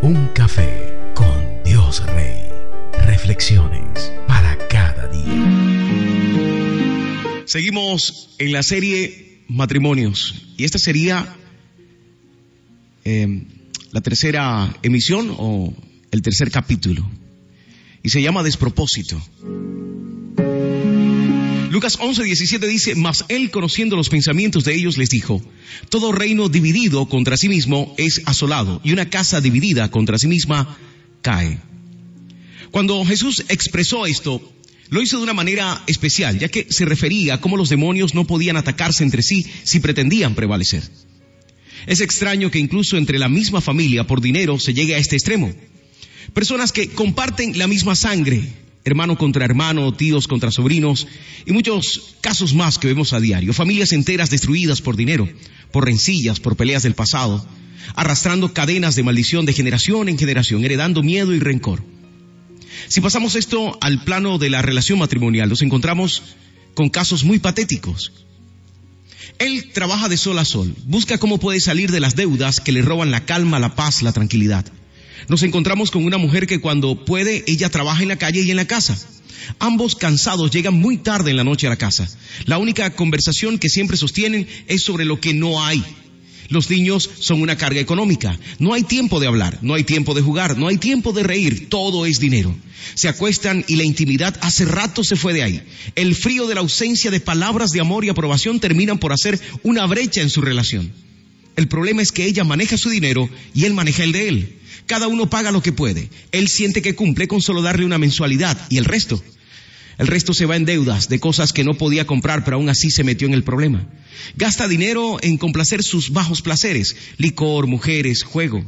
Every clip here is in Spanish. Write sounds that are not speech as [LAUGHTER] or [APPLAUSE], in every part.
Un café con Dios Rey. Reflexiones para cada día. Seguimos en la serie Matrimonios y esta sería eh, la tercera emisión o el tercer capítulo y se llama Despropósito. Lucas 11, 17 dice, mas él conociendo los pensamientos de ellos les dijo, todo reino dividido contra sí mismo es asolado y una casa dividida contra sí misma cae. Cuando Jesús expresó esto, lo hizo de una manera especial, ya que se refería a cómo los demonios no podían atacarse entre sí si pretendían prevalecer. Es extraño que incluso entre la misma familia por dinero se llegue a este extremo. Personas que comparten la misma sangre, hermano contra hermano, tíos contra sobrinos, y muchos casos más que vemos a diario. Familias enteras destruidas por dinero, por rencillas, por peleas del pasado, arrastrando cadenas de maldición de generación en generación, heredando miedo y rencor. Si pasamos esto al plano de la relación matrimonial, nos encontramos con casos muy patéticos. Él trabaja de sol a sol, busca cómo puede salir de las deudas que le roban la calma, la paz, la tranquilidad. Nos encontramos con una mujer que cuando puede, ella trabaja en la calle y en la casa. Ambos cansados llegan muy tarde en la noche a la casa. La única conversación que siempre sostienen es sobre lo que no hay. Los niños son una carga económica. No hay tiempo de hablar, no hay tiempo de jugar, no hay tiempo de reír, todo es dinero. Se acuestan y la intimidad hace rato se fue de ahí. El frío de la ausencia de palabras de amor y aprobación terminan por hacer una brecha en su relación. El problema es que ella maneja su dinero y él maneja el de él. Cada uno paga lo que puede. Él siente que cumple con solo darle una mensualidad y el resto. El resto se va en deudas de cosas que no podía comprar, pero aún así se metió en el problema. Gasta dinero en complacer sus bajos placeres, licor, mujeres, juego.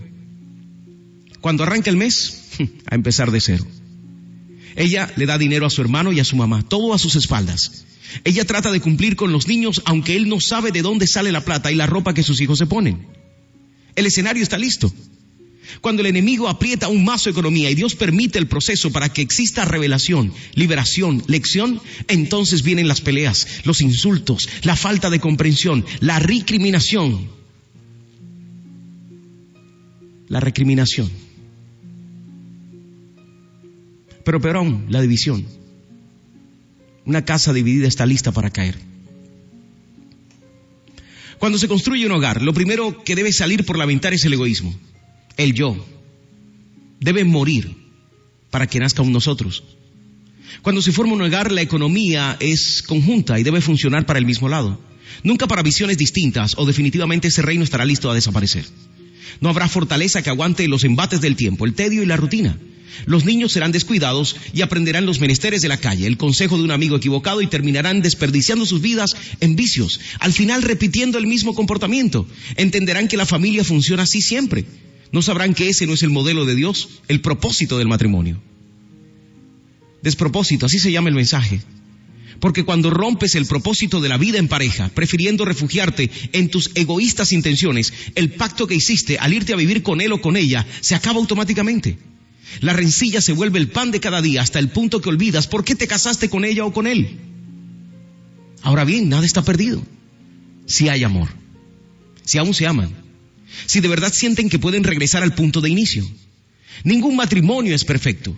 Cuando arranca el mes, [LAUGHS] a empezar de cero. Ella le da dinero a su hermano y a su mamá, todo a sus espaldas. Ella trata de cumplir con los niños aunque él no sabe de dónde sale la plata y la ropa que sus hijos se ponen. El escenario está listo. Cuando el enemigo aprieta un mazo economía y Dios permite el proceso para que exista revelación, liberación, lección, entonces vienen las peleas, los insultos, la falta de comprensión, la recriminación. La recriminación. Pero peor aún, la división. Una casa dividida está lista para caer. Cuando se construye un hogar, lo primero que debe salir por la ventana es el egoísmo el yo, debe morir para que nazca un nosotros. Cuando se forma un hogar, la economía es conjunta y debe funcionar para el mismo lado. Nunca para visiones distintas o definitivamente ese reino estará listo a desaparecer. No habrá fortaleza que aguante los embates del tiempo, el tedio y la rutina. Los niños serán descuidados y aprenderán los menesteres de la calle, el consejo de un amigo equivocado y terminarán desperdiciando sus vidas en vicios, al final repitiendo el mismo comportamiento. Entenderán que la familia funciona así siempre no sabrán que ese no es el modelo de Dios, el propósito del matrimonio. Despropósito, así se llama el mensaje. Porque cuando rompes el propósito de la vida en pareja, prefiriendo refugiarte en tus egoístas intenciones, el pacto que hiciste al irte a vivir con él o con ella se acaba automáticamente. La rencilla se vuelve el pan de cada día hasta el punto que olvidas por qué te casaste con ella o con él. Ahora bien, nada está perdido. Si hay amor, si aún se aman, si de verdad sienten que pueden regresar al punto de inicio. Ningún matrimonio es perfecto,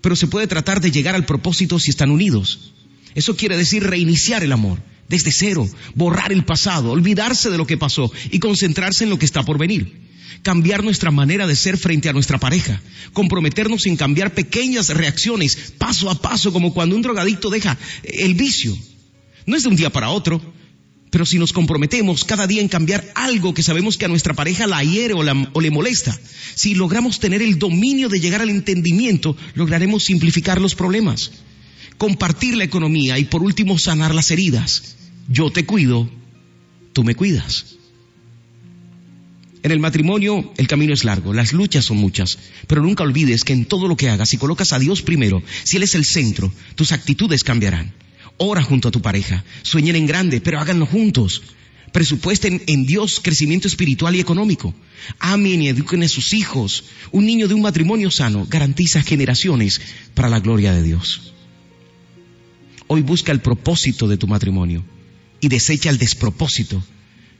pero se puede tratar de llegar al propósito si están unidos. Eso quiere decir reiniciar el amor, desde cero, borrar el pasado, olvidarse de lo que pasó y concentrarse en lo que está por venir. Cambiar nuestra manera de ser frente a nuestra pareja, comprometernos en cambiar pequeñas reacciones paso a paso, como cuando un drogadicto deja el vicio. No es de un día para otro, pero si nos comprometemos cada día en cambiar algo que sabemos que a nuestra pareja la hiere o, o, le molesta, si logramos tener el dominio de llegar al entendimiento, lograremos simplificar los problemas, compartir la economía y por último sanar las heridas. Yo te cuido, tú me cuidas. En el matrimonio el camino es largo, las luchas son muchas, pero nunca olvides que en todo lo que hagas, si colocas a Dios primero, si Él es el centro, tus actitudes cambiarán. Ora junto a tu pareja. Sueñen en grande, pero háganlo juntos. Presupuesten en Dios crecimiento espiritual y económico. Amen y eduquen a sus hijos. Un niño de un matrimonio sano garantiza generaciones para la gloria de Dios. Hoy busca el propósito de tu matrimonio y desecha el despropósito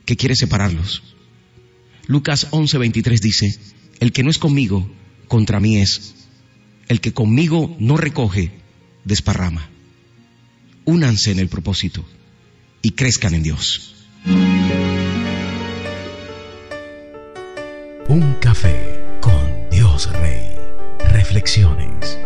que quiere separarlos. Lucas 11:23 dice, El que no es conmigo, contra mí es. El que conmigo no recoge, desparrama. Únanse en el propósito y crezcan en Dios. Un café con Dios Rey. Reflexiones